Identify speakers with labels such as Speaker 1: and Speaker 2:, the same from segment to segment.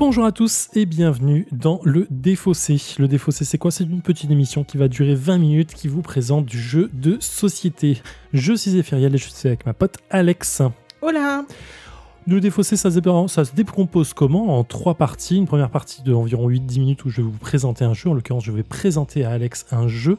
Speaker 1: Bonjour à tous et bienvenue dans le Défaussé. Le Défaussé, c'est quoi? C'est une petite émission qui va durer 20 minutes qui vous présente du jeu de société. Je suis Ephiriel et je suis avec ma pote Alex.
Speaker 2: Hola
Speaker 1: Le Défaussé, ça se, dé- ça se décompose comment? En trois parties. Une première partie de environ 8-10 minutes où je vais vous présenter un jeu. En l'occurrence, je vais présenter à Alex un jeu.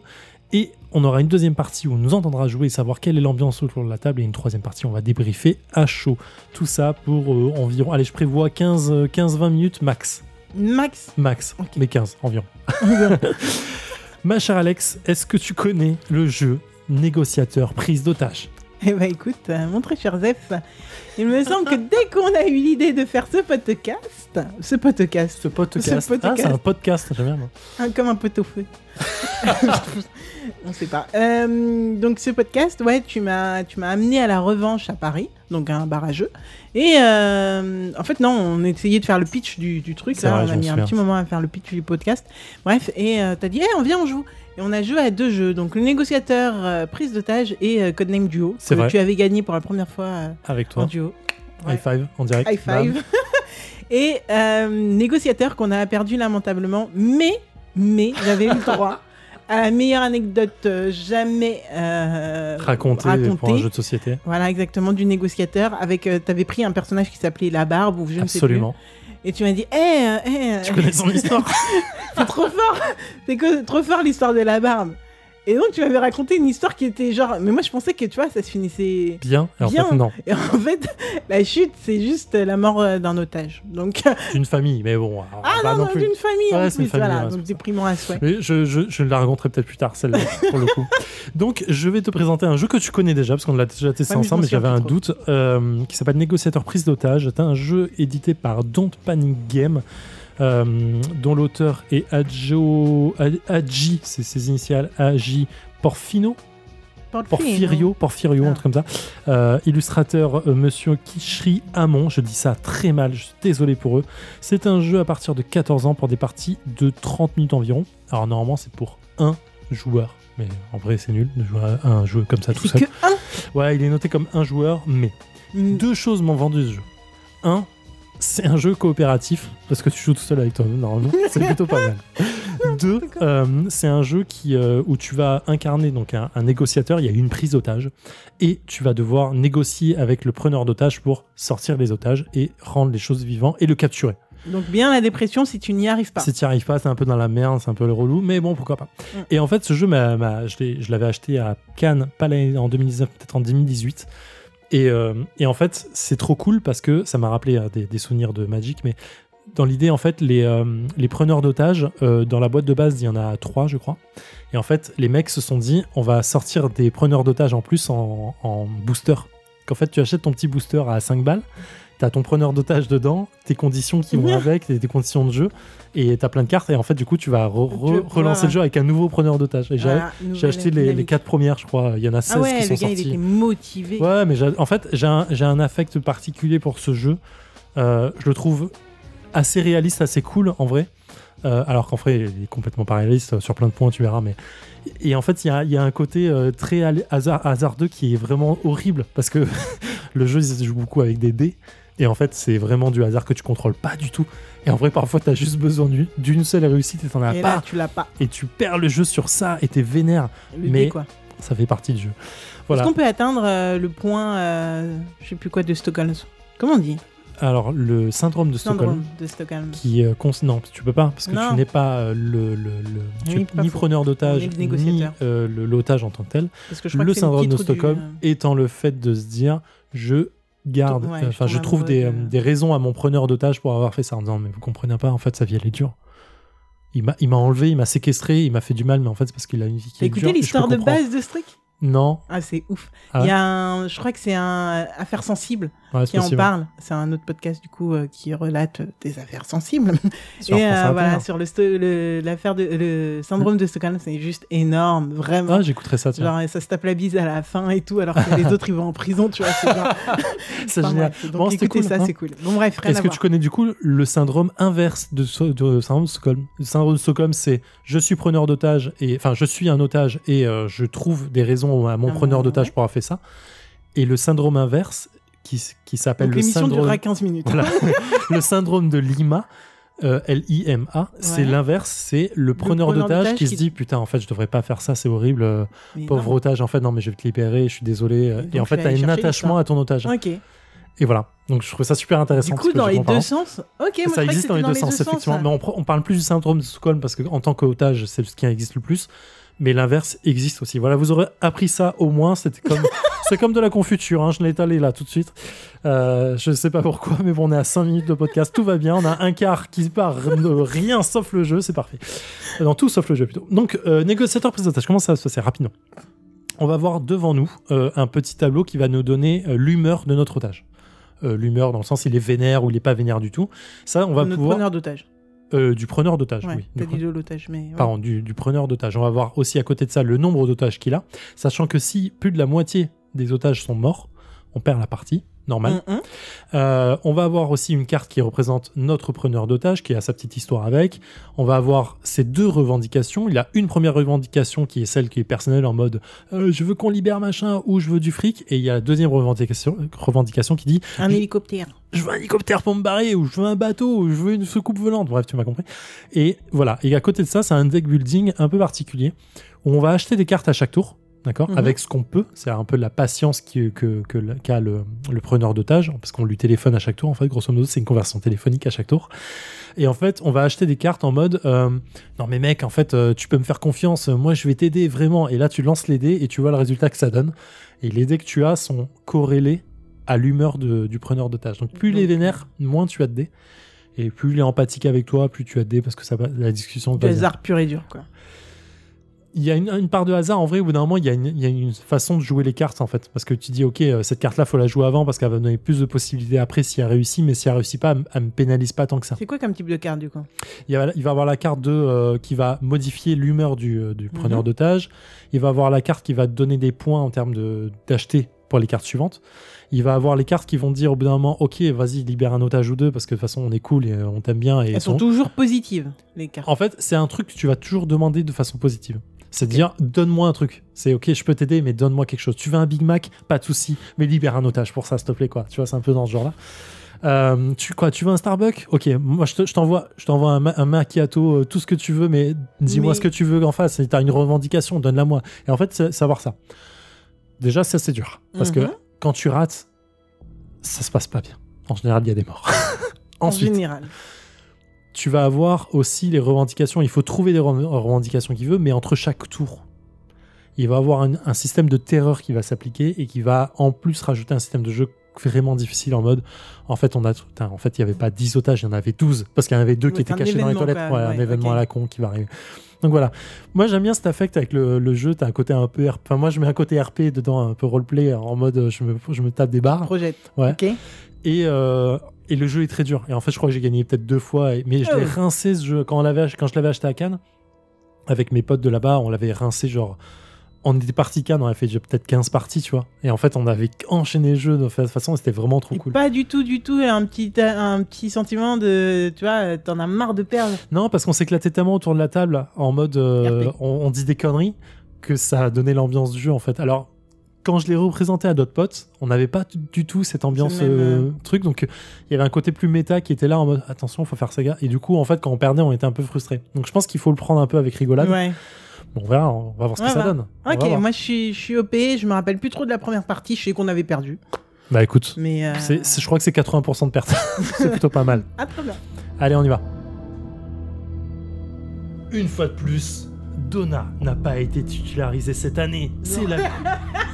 Speaker 1: Et on aura une deuxième partie où on nous entendra jouer et savoir quelle est l'ambiance autour de la table. Et une troisième partie, on va débriefer à chaud. Tout ça pour euh, environ, allez, je prévois 15 euh, 15-20 minutes max.
Speaker 2: Max
Speaker 1: Max, mais 15 environ. Ma chère Alex, est-ce que tu connais le jeu négociateur prise d'otage?
Speaker 2: Eh ben écoute, euh, mon très cher Zef, il me semble que dès qu'on a eu l'idée de faire ce podcast, ce podcast,
Speaker 1: Ce podcast.
Speaker 2: Ce podcast.
Speaker 1: Ah, c'est un podcast, j'aime bien. moi.
Speaker 2: comme un pot au feu. On sait pas. Euh, donc ce podcast, ouais, tu m'as, tu m'as amené à la revanche à Paris, donc à un bar à jeux. Et euh, en fait non, on essayait de faire le pitch du, du truc. Là,
Speaker 1: vrai,
Speaker 2: on a mis un petit moment à faire le pitch du podcast. Bref, et euh, t'as dit, eh, on vient, on joue. Et on a joué à deux jeux, donc le négociateur euh, prise d'otage et euh, Codename Duo.
Speaker 1: C'est
Speaker 2: que
Speaker 1: vrai.
Speaker 2: Tu avais gagné pour la première fois euh,
Speaker 1: Avec
Speaker 2: en
Speaker 1: toi.
Speaker 2: duo. Ouais.
Speaker 1: High five en direct.
Speaker 2: High five. et euh, négociateur qu'on a perdu lamentablement, mais, mais j'avais eu le droit à la meilleure anecdote euh, jamais euh.
Speaker 1: Raconté, pour un jeu de société.
Speaker 2: Voilà, exactement, du négociateur. Avec, euh, t'avais pris un personnage qui s'appelait La Barbe ou je ne sais
Speaker 1: Absolument.
Speaker 2: Et tu m'as dit, hé, euh, hé,
Speaker 1: Tu connais son histoire.
Speaker 2: C'est trop fort, c'est que trop fort l'histoire de La Barbe. Et donc tu m'avais raconté une histoire qui était genre, mais moi je pensais que tu vois, ça se finissait
Speaker 1: Bien. Et en
Speaker 2: Bien.
Speaker 1: fait, non.
Speaker 2: et en fait, la chute, c'est juste la mort euh, d'un otage. Donc,
Speaker 1: D'une famille, mais bon. alors,
Speaker 2: ah
Speaker 1: pas
Speaker 2: non,
Speaker 1: non
Speaker 2: d'une famille
Speaker 1: Ouais,
Speaker 2: en
Speaker 1: une
Speaker 2: plus,
Speaker 1: famille,
Speaker 2: voilà,
Speaker 1: ouais,
Speaker 2: donc déprimant à souhait.
Speaker 1: Je, je, je la raconterai peut-être plus tard, celle-là, pour le coup. Donc, je vais te présenter un jeu que tu connais déjà, parce qu'on l'a déjà testé
Speaker 2: Ouais,
Speaker 1: ensemble, mais j'avais un doute, euh, qui s'appelle Négociateur prise d'otage. C'est un jeu édité par Don't Panic Game, dont l'auteur est Adjo, Ad- Adji, c'est ses initiales, Agi Porfino, Porfirio, Porfirio, un
Speaker 2: Ah.
Speaker 1: truc comme ça. Euh, illustrateur euh, Monsieur Kishri Hamon, je dis ça très mal, je suis désolé pour eux. C'est un jeu à partir de 14 ans pour des parties de 30 minutes environ. Alors normalement c'est pour un joueur, mais en vrai c'est nul de jouer à un jeu comme ça tout seul.
Speaker 2: que un?
Speaker 1: Ouais, il est noté comme un joueur, mais
Speaker 2: Mm.
Speaker 1: deux choses m'ont vendu ce jeu. Un, c'est un jeu coopératif, parce que tu joues tout seul avec toi, normalement, c'est plutôt pas mal. Deux, euh, c'est un jeu qui, euh, où tu vas incarner donc un, un négociateur, il y a une prise d'otage, et tu vas devoir négocier avec le preneur d'otage pour sortir les otages et rendre les choses vivantes et le capturer.
Speaker 2: Donc bien la dépression si tu n'y arrives pas.
Speaker 1: Si tu n'y arrives pas, c'est un peu dans la merde, c'est un peu le relou, mais bon, pourquoi pas.
Speaker 2: Mm.
Speaker 1: Et en fait, ce jeu, m'a- m'a- je l'ai- je l'avais acheté à Cannes, pas l'année- en 2019, peut-être en 2018. Et, euh, et en fait, c'est trop cool parce que ça m'a rappelé euh, des, souvenirs de Magic, mais dans l'idée, en fait, les, euh, preneurs d'otages, dans la boîte de base, il y en a trois, je crois. Et en fait, les mecs se sont dit, on va sortir des preneurs d'otages en plus en, en booster. Qu'en fait, tu achètes ton petit booster à 5 balles, t'as ton preneur d'otage dedans, tes conditions qui vont avec, tes, tes conditions de jeu, et t'as plein de cartes, et en fait, du coup, tu vas re- re- relancer le jeu avec un nouveau preneur d'otage. Et j'ai-
Speaker 2: nouvelle
Speaker 1: acheté les, quatre premières, je crois. Il y en a 16
Speaker 2: Ah ouais,
Speaker 1: qui sont
Speaker 2: gars il était motivé.
Speaker 1: Ouais, mais en fait, j'ai un, affect particulier pour ce jeu. Euh, je le trouve assez réaliste, assez cool en vrai. Euh, alors qu'en vrai, il est complètement pas réaliste sur plein de points, tu verras. Mais... Et en fait, il y a, il y a un côté euh, très hasard, hasardeux qui est vraiment horrible parce que le jeu il se joue beaucoup avec des dés. Et en fait, c'est vraiment du hasard que tu contrôles pas du tout. Et en vrai, parfois, t'as juste besoin d'une- seule réussite et t'en as
Speaker 2: Et
Speaker 1: pas.
Speaker 2: là tu l'as pas.
Speaker 1: Et tu perds le jeu sur ça et t'es vénère.
Speaker 2: Le
Speaker 1: Mais
Speaker 2: quoi.
Speaker 1: Ça fait partie du jeu.
Speaker 2: Est-ce qu'on peut atteindre euh, le point, euh, je sais plus quoi, de Stockholm? Comment on dit?
Speaker 1: Alors, le syndrome de Stockholm.
Speaker 2: Syndrome de Stockholm.
Speaker 1: qui euh, cons- non tu peux pas parce que
Speaker 2: Non.
Speaker 1: tu n'es pas euh, le, le, le- tu
Speaker 2: pas
Speaker 1: ni preneur d'otage ni euh, l'otage en tant que tel
Speaker 2: Parce que je crois
Speaker 1: le
Speaker 2: que c'est le
Speaker 1: syndrome de
Speaker 2: du-
Speaker 1: Stockholm étant le fait de se dire je garde.
Speaker 2: Ouais,
Speaker 1: euh,
Speaker 2: je
Speaker 1: enfin je, trouve des, euh,
Speaker 2: de-
Speaker 1: des raisons à mon preneur d'otage pour avoir fait ça en disant mais vous comprenez pas en fait sa vie elle est dure. Il m'a enlevé il m'a séquestré il m'a fait du mal mais en fait c'est parce qu'il a une vie qui est peux
Speaker 2: l'histoire de base de ce truc
Speaker 1: non
Speaker 2: Ah, c'est ouf.
Speaker 1: Ah
Speaker 2: Il y a un, je crois que c'est un Affaires sensibles
Speaker 1: ouais,
Speaker 2: qui en parle. C'est un autre podcast du coup euh, qui relate euh, des affaires sensibles.
Speaker 1: Sur
Speaker 2: Et euh, voilà sur le sto- le- l'affaire de le syndrome de Stockholm, c'est juste énorme, vraiment.
Speaker 1: ah j'écouterai ça tiens
Speaker 2: Genre, ça se tape la bise à la fin et tout, alors que les autres ils vont en prison, tu vois. C'est genre...
Speaker 1: c'est
Speaker 2: Enfin,
Speaker 1: génial
Speaker 2: bref. Donc
Speaker 1: Bon,
Speaker 2: écoutez
Speaker 1: cool,
Speaker 2: ça,
Speaker 1: hein.
Speaker 2: c'est cool. Bon bref, rien
Speaker 1: Est-ce
Speaker 2: à
Speaker 1: que
Speaker 2: voir.
Speaker 1: tu connais du coup le syndrome inverse de, so- de syndrome de Stockholm? Le syndrome de Stockholm, c'est je suis preneur d'otage et enfin je suis un otage et euh, je trouve des raisons mon
Speaker 2: Ah,
Speaker 1: preneur d'otage pour avoir fait ça. Et le syndrome inverse qui, qui s'appelle le syndrome
Speaker 2: durera 15 minutes.
Speaker 1: Voilà. le syndrome de Lima, euh, L-I-M-A, c'est l'inverse, c'est le preneur
Speaker 2: preneur
Speaker 1: d'otage qui,
Speaker 2: qui-
Speaker 1: se dit putain en fait je devrais pas faire ça, c'est horrible, euh, pauvre
Speaker 2: non.
Speaker 1: otage en fait non mais je vais te libérer, je suis désolé euh,
Speaker 2: Et
Speaker 1: en fait
Speaker 2: tu
Speaker 1: t'as
Speaker 2: aller
Speaker 1: un attachement à ton otage
Speaker 2: Ok.
Speaker 1: et voilà donc je trouve ça super intéressant
Speaker 2: Du coup, dans les deux sens. Ok, moi, je
Speaker 1: ça
Speaker 2: que
Speaker 1: existe dans les deux sens effectivement
Speaker 2: ça.
Speaker 1: mais on, on parle plus du syndrome de Stockholm parce que en tant qu'otage c'est ce qui existe le plus mais l'inverse existe aussi. Voilà vous aurez appris ça au moins. C'était comme c'est comme de la confiture hein, je l'ai étalé là tout de suite. Euh, je sais pas pourquoi mais bon on est à 5 minutes de podcast. Tout va bien. On a un quart qui part de rien sauf le jeu. C'est parfait. Euh, non tout sauf le jeu plutôt. Donc euh, négociateur prise d'otage. Comment ça va se passer? Rapidement. On va voir devant nous euh, un petit tableau qui va nous donner euh, l'humeur de notre otage. Euh, l'humeur dans le sens il est vénère ou il est pas vénère du tout. Ça on va
Speaker 2: Notre
Speaker 1: pouvoir
Speaker 2: preneur d'otage.
Speaker 1: Euh, du preneur d'otage,
Speaker 2: Ouais,
Speaker 1: oui.
Speaker 2: t'as
Speaker 1: Du
Speaker 2: dit de l'otage, mais. ouais.
Speaker 1: Pardon, du, du preneur d'otage. On va voir aussi à côté de ça le nombre d'otages qu'il a, sachant que si plus de la moitié des otages sont morts, on perd la partie, normal.
Speaker 2: Hum, hum.
Speaker 1: Euh, on va avoir aussi une carte qui représente notre preneur d'otage, qui a sa petite histoire avec. On va avoir ces deux revendications. Il a une première revendication qui est celle qui est personnelle en mode euh, je veux qu'on libère machin ou je veux du fric. Et il y a la deuxième revendication, revendication qui dit
Speaker 2: Un hélicoptère.
Speaker 1: je veux un hélicoptère pour me barrer, ou je veux un bateau, ou je veux une soucoupe volante. Bref, tu m'as compris. Et voilà. Et à côté de ça, c'est un deck building un peu particulier où on va acheter des cartes à chaque tour. D'accord
Speaker 2: Mhm.
Speaker 1: Avec ce qu'on peut. C'est un peu la patience qui- que, que, le- qu'a le, le preneur d'otage. Parce qu'on lui téléphone à chaque tour. En fait, grosso modo, c'est une conversion téléphonique à chaque tour. Et en fait, on va acheter des cartes en mode euh, Non, mais mec, en fait, euh, tu peux me faire confiance. Moi, je vais t'aider vraiment. Et là, tu lances les dés et tu vois le résultat que ça donne. Et les dés que tu as sont corrélés à l'humeur du preneur d'otage. Donc plus il est vénère, moins tu as de dés. Et plus il est empathique avec toi, plus tu as de dés parce que ça la discussion bien.
Speaker 2: hasard pur et dur, quoi.
Speaker 1: Il y a une, une part de hasard en vrai, au bout d'un moment, il y, a une, il y a une façon de jouer les cartes en fait. Parce que tu dis, ok, euh, cette carte-là, faut la jouer avant parce qu'elle va me donner plus de possibilités après si elle réussit, mais si elle réussit pas, elle, elle me pénalise pas tant que ça.
Speaker 2: C'est quoi comme type de carte, du coup?
Speaker 1: Il, y a- il va avoir la carte de, euh, qui va modifier l'humeur du, euh, du preneur
Speaker 2: Mhm.
Speaker 1: d'otage. Il va avoir la carte qui va donner des points en termes d'acheter pour les cartes suivantes. Il va avoir les cartes qui vont dire au bout d'un moment, ok, vas-y, libère un otage ou deux parce que de toute façon, on est cool et on t'aime bien. Et
Speaker 2: Elles sont
Speaker 1: son-
Speaker 2: toujours positives, les cartes.
Speaker 1: En fait, c'est un truc que tu vas toujours demander de façon positive. C'est de dire, donne-moi un truc. C'est ok, je peux t'aider, mais donne-moi quelque chose. Tu veux un Big Mac? Pas de souci, mais libère un otage pour ça, s'il te plaît, quoi. Tu vois, c'est un peu dans ce genre-là. Euh, tu quoi Tu veux un Starbucks? Ok, moi je te- je t'envoie, je t'envoie un, un macchiato, euh, tout ce que tu veux, mais dis-moi
Speaker 2: Mais-
Speaker 1: ce que tu veux en face. Et T'as une revendication, donne-la moi. Et en fait, savoir ça. Déjà, ça c'est dur, parce que
Speaker 2: Mhm.
Speaker 1: quand tu rates, ça se passe pas bien. En général, il y a des morts.
Speaker 2: En
Speaker 1: Ensuite,
Speaker 2: général.
Speaker 1: Tu vas avoir aussi les revendications. Il faut trouver les re- revendications qu'il veut, mais entre chaque tour, il va avoir un, un système de terreur qui va s'appliquer et qui va en plus rajouter un système de jeu vraiment difficile en mode en fait on a putain, en fait il y avait pas 10 otages il y en avait 12 parce qu'il y en avait deux qui étaient cachés dans les toilettes. Ouais, un événement à la con qui va arriver donc voilà moi j'aime bien cet affect avec le, le jeu t'as un côté un peu RP enfin moi je mets un côté RP dedans un peu roleplay en mode je me, je me tape des barres
Speaker 2: Projette.
Speaker 1: Ouais. Et, euh, et le jeu est très dur. Et en fait, je crois que j'ai gagné peut-être deux fois. Mais je l'ai
Speaker 2: Oh.
Speaker 1: rincé ce jeu. Quand, on l'avait ach- quand je l'avais acheté à Cannes, avec mes potes de là-bas, on l'avait rincé genre. On était parti Cannes, on avait fait déjà peut-être 15 parties, tu vois. Et en fait, on avait enchaîné le jeu de toute façon, c'était vraiment trop
Speaker 2: Et
Speaker 1: cool.
Speaker 2: Pas du tout, du tout, un petit, un petit sentiment de. Tu vois, t'en as marre de perdre.
Speaker 1: Non, parce qu'on s'éclatait tellement autour de la table en mode euh, on, on dit des conneries que ça a donné l'ambiance du jeu en fait. Alors quand je l'ai représenté à d'autres potes, on n'avait pas du tout cette ambiance
Speaker 2: même,
Speaker 1: euh, truc, donc il y avait un côté plus méta qui était là en mode attention, faut faire ça gars. Et du coup, en fait, quand on perdait, on était un peu frustré. Donc je pense qu'il faut le prendre un peu avec rigolade.
Speaker 2: Ouais.
Speaker 1: Bon, on verra, on va voir ce que
Speaker 2: Ouais,
Speaker 1: ça
Speaker 2: va.
Speaker 1: donne. On va
Speaker 2: Ok, moi je suis, je suis OP, je me rappelle plus trop de la première partie, je sais qu'on avait perdu.
Speaker 1: Bah écoute,
Speaker 2: Mais. euh,
Speaker 1: je crois que c'est 80% de perte. c'est plutôt pas mal.
Speaker 2: Ah, très bien.
Speaker 1: Allez, on y va. Une fois de plus, Donna n'a pas été titularisée cette année. C'est la...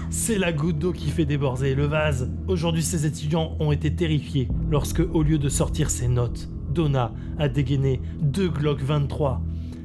Speaker 1: C'est la goutte d'eau qui fait déborder le vase. Aujourd'hui, ces étudiants ont été terrifiés lorsque, au lieu de sortir ses notes, Donna a dégainé deux Glock 23.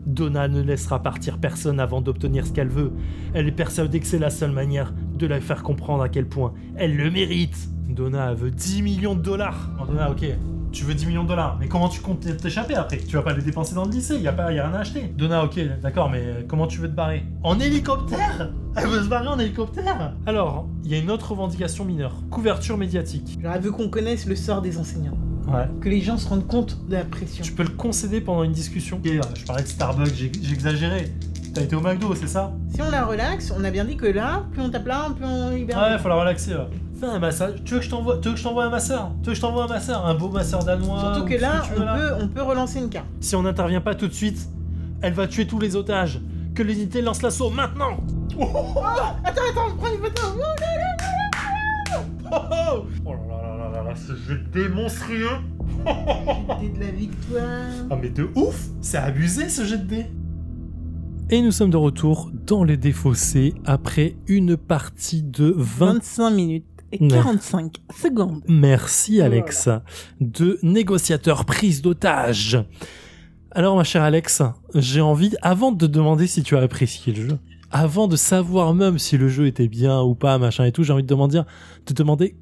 Speaker 1: Donna ne laissera partir personne avant d'obtenir ce qu'elle veut. Elle est persuadée que c'est la seule manière de la faire comprendre à quel point elle le mérite. Donna veut 10 millions de dollars. Oh, Donna, ok. Tu veux 10 millions de dollars, mais comment tu comptes t'échapper après? Tu vas pas les dépenser dans le lycée, y a, pas, y a rien à acheter. Donna, ok, d'accord, mais comment tu veux te barrer? En hélicoptère? Elle veut se barrer en hélicoptère? Alors, il y a une autre revendication mineure. Couverture médiatique.
Speaker 2: J'aurais vu qu'on connaisse le sort des enseignants.
Speaker 1: Ouais.
Speaker 2: Que les gens se rendent compte de la pression.
Speaker 1: Tu peux le concéder pendant une discussion. Ok, euh, je parlais de Starbucks, exagéré. T'as été au McDo, c'est ça?
Speaker 2: Si on la relaxe, on a bien dit que là, plus on tape là, plus on libère.
Speaker 1: Ouais, faut la relaxer. ouais. Fais un massage. Tu veux que je t'envoie, tu veux que je t'envoie un masseur? Tu veux que je t'envoie un masseur Un beau masseur danois
Speaker 2: Surtout
Speaker 1: ou
Speaker 2: que
Speaker 1: ce
Speaker 2: là,
Speaker 1: tu
Speaker 2: on
Speaker 1: veux, là?
Speaker 2: peut, on peut relancer une carte.
Speaker 1: Si on n'intervient pas tout de suite, elle va tuer tous les otages. Que l'unité lance l'assaut maintenant
Speaker 2: Attends, attends, prends une photo.
Speaker 1: Oh, oh Oh là là là là là, ce jeu de dés monstrueux
Speaker 2: de la victoire.
Speaker 1: Ah mais de ouf C'est abusé ce jet de dés Et nous sommes de retour dans les défaussés après une partie de 20
Speaker 2: 25 minutes et
Speaker 1: Ouais.
Speaker 2: 45 secondes.
Speaker 1: Merci Alex. De négociateur prise d'otage. Alors ma chère Alex, j'ai envie, avant de te demander si tu as apprécié le jeu, avant de savoir même si le jeu était bien ou pas, machin et tout, j'ai envie de te demander, de demander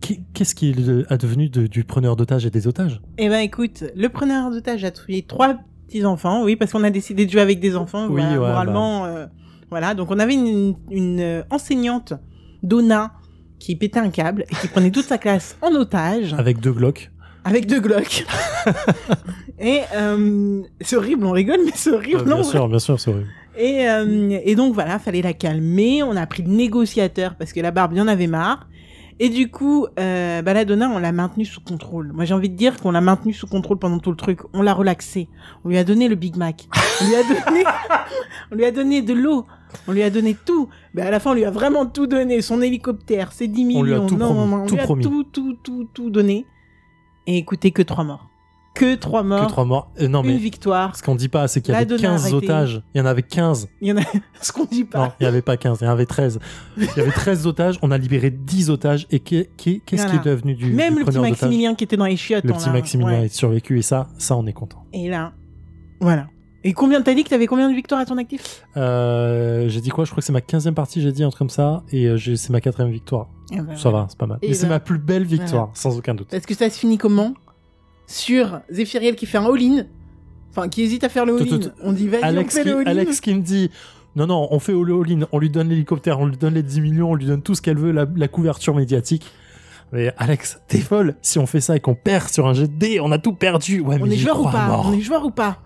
Speaker 1: qu'est- qu'est-ce qui est advenu de- du preneur d'otage et des otages?
Speaker 2: Eh ben écoute, le preneur d'otage a tué trois petits enfants, oui, parce qu'on a décidé de jouer avec des enfants.
Speaker 1: Oui,
Speaker 2: voilà,
Speaker 1: ouais, bah.
Speaker 2: moralement, euh, voilà. Donc on avait une, une, euh, enseignante, Donna, qui pétait un câble et qui prenait toute sa classe en otage
Speaker 1: Avec deux Glocks.
Speaker 2: avec deux Glocks. et euh, c'est horrible, on rigole, mais c'est horrible.
Speaker 1: Euh,
Speaker 2: non
Speaker 1: bien sûr, bien sûr, c'est horrible.
Speaker 2: Et, euh, et donc voilà, fallait la calmer. On a pris le négociateur parce que la barbe y en avait marre. Et du coup, euh, bah, la Donna, on l'a maintenue sous contrôle. Moi, j'ai envie de dire qu'on l'a maintenue sous contrôle pendant tout le truc. On l'a relaxée. On lui a donné le Big Mac. On lui a donné, on lui a donné de l'eau. On lui a donné tout. Mais à la fin, on lui a vraiment tout donné. Son hélicoptère, ses 10 millions.
Speaker 1: On lui a tout
Speaker 2: non,
Speaker 1: promis,
Speaker 2: on
Speaker 1: tout
Speaker 2: lui a
Speaker 1: promis.
Speaker 2: tout, tout, tout, tout donné. Et écoutez, que trois morts. Que trois morts.
Speaker 1: Que trois morts. Euh, non
Speaker 2: Une
Speaker 1: mais
Speaker 2: victoire.
Speaker 1: ce qu'on dit pas, c'est qu'il y avait
Speaker 2: Donna
Speaker 1: 15
Speaker 2: arrêtée.
Speaker 1: otages. Il y en avait 15.
Speaker 2: Il y en a ce qu'on dit pas.
Speaker 1: Non, il n'y avait pas 15, il y en avait 13. Il y avait 13 otages, on a libéré 10 otages. Et qu'est- qu'est- qu'est-ce
Speaker 2: Voilà.
Speaker 1: qui est devenu du,
Speaker 2: Même
Speaker 1: du
Speaker 2: le petit Maximilien qui était dans les chiottes.
Speaker 1: Le petit Maximilien
Speaker 2: ouais.
Speaker 1: est survécu et ça, ça on est content.
Speaker 2: Et là, voilà. Et combien t'as dit que t'avais combien de victoires à ton actif?
Speaker 1: Euh, j'ai dit quoi? Je crois que c'est ma 15e partie, j'ai dit un truc comme ça. Et euh, c'est ma quatrième victoire.
Speaker 2: Eh ben,
Speaker 1: Ça va, c'est pas mal.
Speaker 2: Et
Speaker 1: Mais c'est
Speaker 2: ben-
Speaker 1: ma plus belle victoire, sans aucun doute.
Speaker 2: Parce que ça se finit comment? Sur Zéphiriel qui fait un all-in. Enfin, qui hésite à faire le all-in. On dit vas-y, on
Speaker 1: Alex
Speaker 2: fait
Speaker 1: qui,
Speaker 2: le all-in.
Speaker 1: Alex qui me dit non, non, on fait all-in, on lui donne l'hélicoptère, on lui donne les 10 millions, on lui donne tout ce qu'elle veut, la, la couverture médiatique. Mais Alex, t'es folle. Si on fait ça et qu'on perd sur un jet de dés, on a tout perdu. Ouais,
Speaker 2: On
Speaker 1: mais
Speaker 2: est joueur ou pas?
Speaker 1: mort.
Speaker 2: On est joueur ou pas?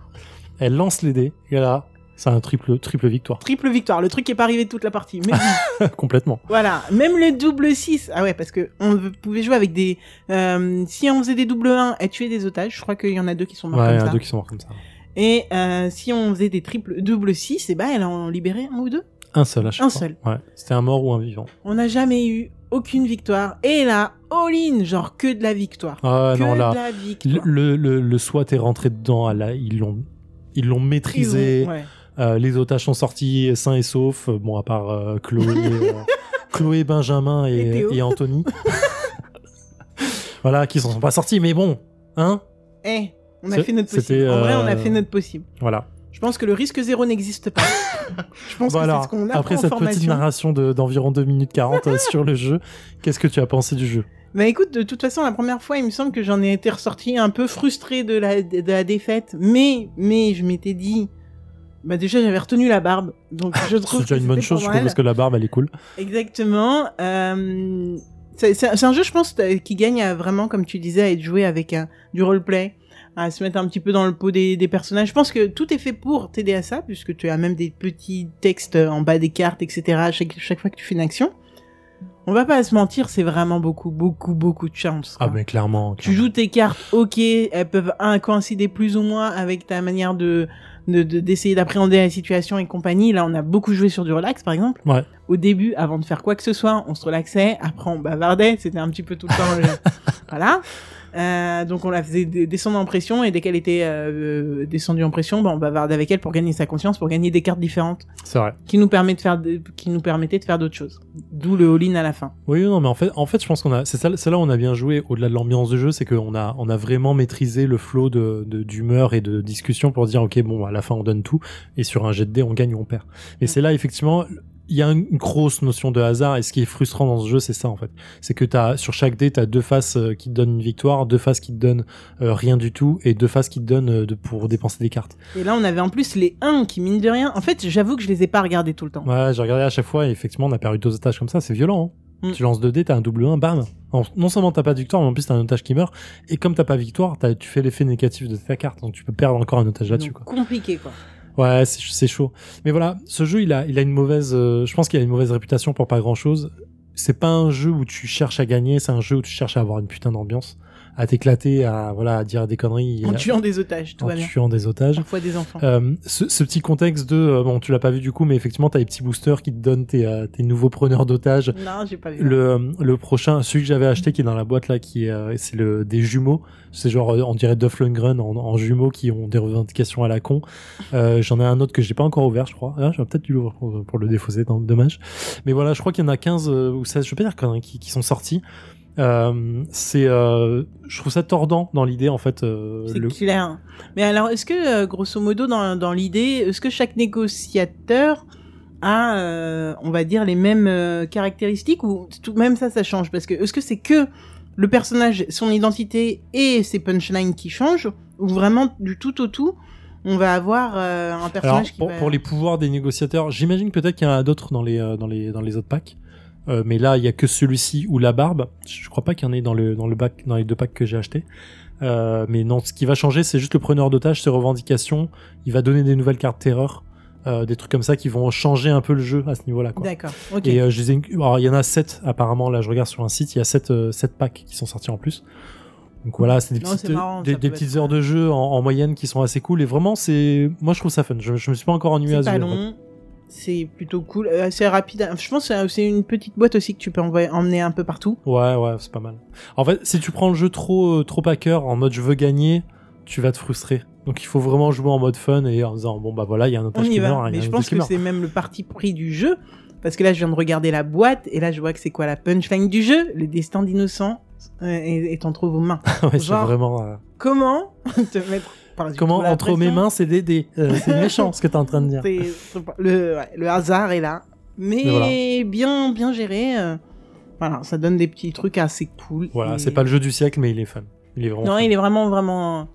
Speaker 1: Elle lance les dés, et là, c'est un triple, triple victoire.
Speaker 2: Triple victoire. Le truc qui est pas arrivé toute la partie. Mais
Speaker 1: Complètement.
Speaker 2: voilà. Même le double 6. Ah ouais, parce que on pouvait jouer avec des. euh, si on faisait des double 1 et tuer des otages, je crois qu'il y en a deux qui sont morts
Speaker 1: Ouais, il y
Speaker 2: comme
Speaker 1: en a
Speaker 2: ça.
Speaker 1: deux qui sont morts comme ça.
Speaker 2: Et euh, si on faisait des triples double 6, et ben elle en libérait un ou deux.
Speaker 1: Un seul à chaque
Speaker 2: Un
Speaker 1: fois.
Speaker 2: seul.
Speaker 1: Ouais. C'était un mort ou un vivant.
Speaker 2: On n'a jamais eu aucune victoire. Et là, all-in, genre que de la victoire.
Speaker 1: Ah
Speaker 2: que
Speaker 1: non,
Speaker 2: de
Speaker 1: là.
Speaker 2: la
Speaker 1: Le,
Speaker 2: victoire.
Speaker 1: le, le, le SWAT est rentré dedans, là, ils l'ont. Ils l'ont maîtrisé.
Speaker 2: Ils ont- ouais.
Speaker 1: Euh, les otages sont sortis sains et saufs. Euh, Bon, à part euh, Chloé, Chloé, Benjamin
Speaker 2: Et
Speaker 1: et,
Speaker 2: Théo.
Speaker 1: et Anthony. voilà, qui s'en sont pas sortis, mais bon, hein
Speaker 2: Eh, on a fait notre possible. En vrai, on a fait notre possible.
Speaker 1: Voilà.
Speaker 2: Je pense que le risque zéro n'existe pas. Je pense
Speaker 1: Bon,
Speaker 2: que
Speaker 1: alors,
Speaker 2: c'est ce qu'on apprend
Speaker 1: après cette petite
Speaker 2: formation.
Speaker 1: narration de- d'environ 2 minutes 40 euh, sur le jeu, qu'est-ce que tu as pensé du jeu?
Speaker 2: Bah écoute, de toute façon, la première fois, il me semble que j'en ai été ressorti un peu frustré de la, de la défaite. Mais, mais je m'étais dit, bah déjà, j'avais retenu la barbe. Donc je trouve
Speaker 1: C'est déjà une bonne chose, je trouve, parce que la barbe, elle est cool.
Speaker 2: Exactement. Euh, c'est un jeu, je pense, euh, qui gagne à vraiment, comme tu disais, à être joué avec un, du roleplay, à se mettre un petit peu dans le pot des, des personnages. Je pense que tout est fait pour t'aider à ça, puisque tu as même des petits textes en bas des cartes, etc. Chaque, chaque fois que tu fais une action. On va pas se mentir, c'est vraiment beaucoup, beaucoup, beaucoup de chance.
Speaker 1: Ah,
Speaker 2: quoi.
Speaker 1: mais clairement.
Speaker 2: Tu joues tes cartes, ok, elles peuvent un, coïncider plus ou moins avec ta manière de de- de- d'essayer d'appréhender la situation et compagnie. Là, on a beaucoup joué sur du relax, par exemple.
Speaker 1: Ouais.
Speaker 2: Au début, avant de faire quoi que ce soit, on se relaxait. Après, on bavardait. C'était un petit peu tout le temps. le- voilà. Euh, donc, on la faisait descendre en pression et dès qu'elle était euh, descendue en pression, bah, on bavardait avec elle pour gagner sa conscience, pour gagner des cartes différentes
Speaker 1: C'est vrai.
Speaker 2: qui nous permet de faire, de- qui nous permettaient de faire d'autres choses. D'où le all-in à la fin.
Speaker 1: Oui, non, mais en fait, en fait, je pense qu'on a, c'est ça, c'est là où on a bien joué. Au-delà de l'ambiance de jeu, c'est qu'on a, on a vraiment maîtrisé le flot de, de- d'humeur et de discussion pour dire, ok, bon, à la fin, on donne tout, et sur un jet de dés, on gagne ou on perd. Et c'est là, effectivement, y a une grosse notion de hasard, et ce qui est frustrant dans ce jeu, c'est ça, en fait. C'est que t'as, sur chaque dé, t'as deux faces euh, qui te donnent une victoire, deux faces qui te donnent euh, rien du tout, et deux faces qui te donnent euh, de, pour dépenser des cartes.
Speaker 2: Et là, on avait en plus les 1 qui, mine de rien, en fait, j'avoue que je les ai pas regardés tout le temps.
Speaker 1: Ouais, j'ai regardé à chaque fois, et effectivement, on a perdu deux otages comme ça, c'est violent, hein.
Speaker 2: Mm.
Speaker 1: Tu lances 2 dés, t'as un double 1, bam. Non- Non seulement t'as pas de victoire, mais en plus t'as un otage qui meurt. Et comme t'as pas victoire, t'as- tu fais l'effet négatif de ta carte. Donc tu peux perdre encore un otage là-dessus,
Speaker 2: compliqué, quoi.
Speaker 1: Ouais, c'est chaud. Mais voilà, ce jeu, il a, il a une mauvaise, euh, je pense qu'il a une mauvaise réputation pour pas grand chose. c'est pas un jeu où tu cherches à gagner, c'est un jeu où tu cherches à avoir une putain d'ambiance, à t'éclater, à voilà, à dire des conneries,
Speaker 2: En tuant des otages, tout
Speaker 1: en tuant des otages.
Speaker 2: Parfois des enfants.
Speaker 1: Euh, ce, ce petit contexte de euh, bon, tu l'as pas vu du coup, mais effectivement, t'as les petits boosters qui te donnent tes, euh, tes nouveaux preneurs d'otages.
Speaker 2: non, j'ai pas vu.
Speaker 1: Le, euh, le prochain, celui que j'avais acheté qui est dans la boîte là, qui est, euh, c'est le des jumeaux. C'est genre, on dirait Duff Lundgren en, en jumeaux qui ont des revendications à la con. Euh, J'en ai un autre que j'ai pas encore ouvert, je crois. Ah, J'aurais peut-être dû l'ouvrir pour, pour le défausser, dommage. Mais voilà, je crois qu'il y en a 15 euh, ou 16, je pas dire qui, qui sont sortis. Euh, c'est, euh, je trouve ça tordant dans l'idée en fait. euh,
Speaker 2: C'est
Speaker 1: le-
Speaker 2: clair. Mais alors, est-ce que, grosso modo, dans, dans l'idée, est-ce que chaque négociateur a, on va dire, les mêmes caractéristiques ou tout même ça, ça change? Parce que est-ce que c'est que le personnage, son identité et ses punchlines qui changent ou vraiment du tout au tout on va avoir euh, un
Speaker 1: Alors,
Speaker 2: personnage qui
Speaker 1: pour,
Speaker 2: va...
Speaker 1: pour les pouvoirs des négociateurs, j'imagine peut-être qu'il y en a d'autres dans les, dans les, dans les autres packs. Euh, mais là, il y a que celui-ci ou la barbe. Je crois pas qu'il y en ait dans le, dans le bac, dans les deux packs que j'ai achetés. Euh, mais non, ce qui va changer, c'est juste le preneur d'otage, ses revendications. Il va donner des nouvelles cartes terreur, euh, des trucs comme ça qui vont changer un peu le jeu à ce niveau-là.
Speaker 2: D'accord, ok.
Speaker 1: Et euh, je les ai... Alors, il y en a 7 apparemment. Là, je regarde sur un site, il y a 7, euh, sept packs qui sont sortis en plus. Donc voilà, c'est des
Speaker 2: Non,
Speaker 1: petites,
Speaker 2: marrant,
Speaker 1: des, petites heures de jeu en, en moyenne qui sont assez cool. Et vraiment, c'est, moi je trouve ça fun. Je, je me suis pas encore ennuyé à ce jeu.
Speaker 2: long, c'est plutôt cool, euh, c'est rapide. Je pense que c'est- une petite boîte aussi que tu peux envoyer, emmener un peu partout.
Speaker 1: Ouais, ouais, c'est pas mal. En fait, si tu prends le jeu trop, euh, trop à cœur, en mode je veux gagner, tu vas te frustrer. Donc il faut vraiment jouer en mode fun et en disant bon bah voilà, il y a un otage qui meurt,
Speaker 2: Mais je pense que c'est même le parti pris du jeu. Parce que là, je viens de regarder la boîte et là, je vois que c'est quoi la punchline du jeu? Le destin d'innocent euh, est, entre vos mains.
Speaker 1: ouais, c'est vraiment. euh,
Speaker 2: Comment te mettre
Speaker 1: Comment entre mes mains c'est des dés. Euh, c'est méchant ce que t'es en train de dire.
Speaker 2: C'est- le, ouais, le hasard est là. Mais,
Speaker 1: Mais voilà.
Speaker 2: bien, bien géré. euh, voilà, ça donne des petits trucs assez cool.
Speaker 1: Voilà,
Speaker 2: Et-
Speaker 1: c'est pas le jeu du siècle, mais il est fun. Il est vraiment.
Speaker 2: Non,
Speaker 1: fun.
Speaker 2: il est vraiment, vraiment.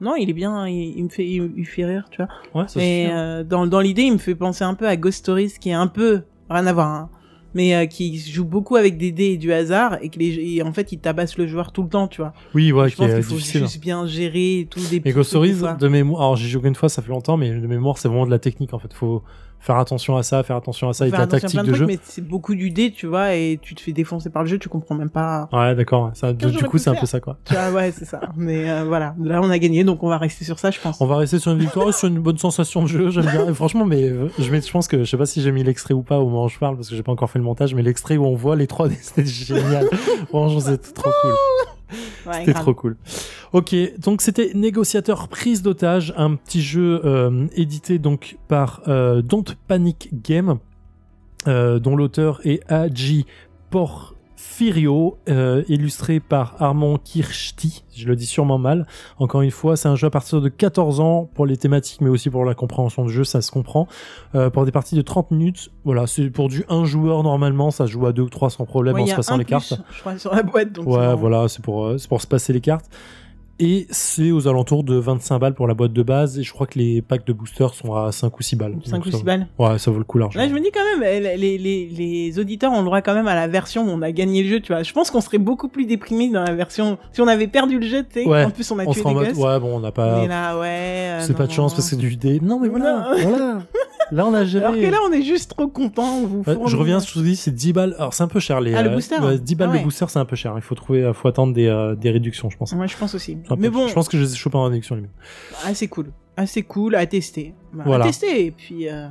Speaker 2: Non, il est bien. Il, il me fait, il, il fait rire, tu vois.
Speaker 1: Ouais, ça
Speaker 2: Mais dans, dans l'idée, il me fait penser un peu à Ghost Stories, qui est un peu rien à voir, hein, mais euh, qui joue beaucoup avec des dés et du hasard, et que les, et en fait, il tabasse le joueur tout le temps, tu vois.
Speaker 1: Oui, ouais,
Speaker 2: je
Speaker 1: qui
Speaker 2: pense
Speaker 1: est
Speaker 2: qu'il faut
Speaker 1: difficile.
Speaker 2: juste bien gérer et tout des
Speaker 1: Mais Ghost Stories, de mémoire, alors j'ai joué une fois, ça fait longtemps, mais de mémoire, c'est vraiment de la technique en fait. Faut faire attention à ça, faire attention à ça, et de
Speaker 2: Faire attention à
Speaker 1: tactique
Speaker 2: plein
Speaker 1: de
Speaker 2: trucs,
Speaker 1: jeu.
Speaker 2: mais c'est beaucoup du dé, tu vois, et tu te fais défoncer par le jeu, tu comprends même pas.
Speaker 1: Ouais, d'accord. Ça, du coup, c'est un peu ça quoi.
Speaker 2: Tu vois, ouais, c'est ça. Mais euh, voilà, là, on a gagné, donc on va rester sur ça, je pense.
Speaker 1: On va rester sur une victoire, et sur une bonne sensation de jeu, j'aime bien. Et franchement, mais euh, je, mets, je pense que je sais pas si j'ai mis l'extrait ou pas au moment où je parle parce que j'ai pas encore fait le montage, mais l'extrait où on voit les 3D, c'était génial. Franchement, c'était trop cool.
Speaker 2: Ouais,
Speaker 1: C'était
Speaker 2: grave.
Speaker 1: trop cool. Ok, donc c'était Négociateur prise d'otage, un petit jeu euh, édité donc par euh, Don't Panic Game, euh, dont l'auteur est Aji Porfirio, euh, illustré par Armand Kirchti, je le dis sûrement mal. Encore une fois, c'est un jeu à partir de 14 ans pour les thématiques, mais aussi pour la compréhension du jeu, ça se comprend. Euh, pour des parties de 30 minutes, voilà, c'est pour du un joueur normalement, ça se joue à deux ou trois sans problème
Speaker 2: Ouais,
Speaker 1: en se passant les
Speaker 2: plus,
Speaker 1: cartes.
Speaker 2: Je crois sur la boîte, donc.
Speaker 1: Ouais, voilà, c'est pour, euh, c'est pour se passer les cartes. Et c'est aux alentours de 25 balles pour la boîte de base. Et je crois que les packs de boosters sont à 5 ou 6 balles.
Speaker 2: 5
Speaker 1: Donc
Speaker 2: ou
Speaker 1: ça
Speaker 2: 6
Speaker 1: vaut-
Speaker 2: balles.
Speaker 1: Ouais, ça vaut le coup largement.
Speaker 2: Là, je me dis quand même, les, les, auditeurs ont le droit quand même à la version où on a gagné le jeu, tu vois. Je pense qu'on serait beaucoup plus déprimés dans la version. Si on avait perdu le jeu, tu sais.
Speaker 1: Ouais,
Speaker 2: En plus, on a
Speaker 1: on
Speaker 2: tué des
Speaker 1: mode, ouais, bon, on n'a pas.
Speaker 2: ouais. euh,
Speaker 1: C'est pas de chance parce que c'est du dé. Non, mais voilà,
Speaker 2: Non.
Speaker 1: voilà. Là, on a géré.
Speaker 2: Alors que là, on est juste trop contents. On vous
Speaker 1: Ouais, je reviens, je vous dis, c'est 10 balles. Alors, c'est un peu cher. Les,
Speaker 2: Ah, le
Speaker 1: euh,
Speaker 2: booster
Speaker 1: ouais, 10 balles
Speaker 2: Ah ouais.
Speaker 1: le booster, c'est un peu cher. Il faut trouver, faut attendre des, euh, des réductions, je pense.
Speaker 2: Ouais, je pense aussi. Mais bon,
Speaker 1: Je pense que je les ai chopés en réduction, limite.
Speaker 2: assez cool. Assez cool à tester. Bah,
Speaker 1: Voilà.
Speaker 2: À tester. Et puis, euh,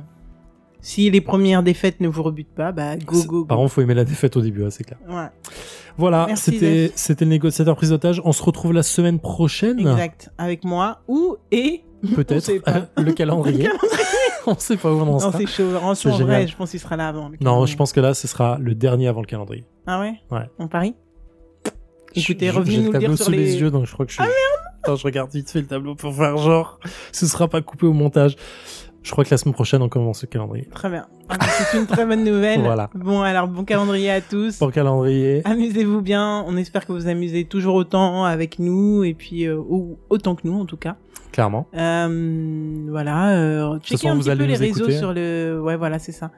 Speaker 2: si les premières défaites ne vous rebutent pas, bah, go, go, go.
Speaker 1: Par contre, faut aimer la défaite au début, hein, c'est clair.
Speaker 2: Ouais,
Speaker 1: Voilà, c'était, le négociateur prise d'otage. On se retrouve la semaine prochaine.
Speaker 2: exact. Avec moi. Ou, et.
Speaker 1: Peut-être.
Speaker 2: sait pas.
Speaker 1: le calendrier. on sait pas où on en
Speaker 2: Non,
Speaker 1: sera.
Speaker 2: c'est chaud. En, vrai, je pense qu'il sera là avant. le
Speaker 1: Non,
Speaker 2: calendrier.
Speaker 1: je pense que là, ce sera le dernier avant le calendrier.
Speaker 2: Ah ouais?
Speaker 1: Ouais.
Speaker 2: On parie Écoutez, revenez
Speaker 1: j'ai
Speaker 2: nous
Speaker 1: le
Speaker 2: dire
Speaker 1: tableau
Speaker 2: sur
Speaker 1: sous
Speaker 2: les...
Speaker 1: les yeux, donc je crois que je suis... Attends, je regarde vite fait le tableau pour faire genre. Ce sera pas coupé au montage. Je crois que la semaine prochaine, on commence le calendrier.
Speaker 2: Très bien. Ah, C'est une très bonne nouvelle.
Speaker 1: Voilà.
Speaker 2: Bon, alors, bon calendrier à tous.
Speaker 1: Le calendrier,
Speaker 2: Amusez-vous bien. On espère que vous amusez toujours autant avec nous et puis euh, autant que nous en tout cas.
Speaker 1: clairement.
Speaker 2: Euh, voilà. Euh, checkez un petit peu les réseaux sur le. Ouais, voilà, c'est ça.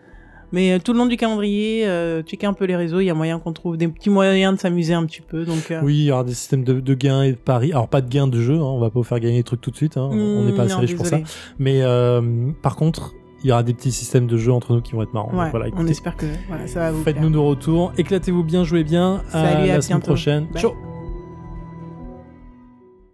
Speaker 2: Mais euh, tout le long du calendrier, euh, checkez un peu les réseaux. Il y a moyen qu'on trouve des petits moyens de s'amuser un petit peu. Donc. euh,
Speaker 1: Oui, il y aura des systèmes de, de gains et de paris. Alors, pas de gains de jeu, hein, on va pas vous faire gagner des trucs tout de suite. Hein. on n'est pas assez
Speaker 2: non,
Speaker 1: riche pour ça. Mais euh, par contre, il y aura des petits systèmes de jeu entre nous qui vont être marrants. Donc
Speaker 2: on espère que voilà, ça va vous
Speaker 1: faites-nous nos retours, éclatez-vous bien, jouez bien.
Speaker 2: Salut,
Speaker 1: à
Speaker 2: à
Speaker 1: la semaine prochaine.
Speaker 2: Bye.
Speaker 1: Ciao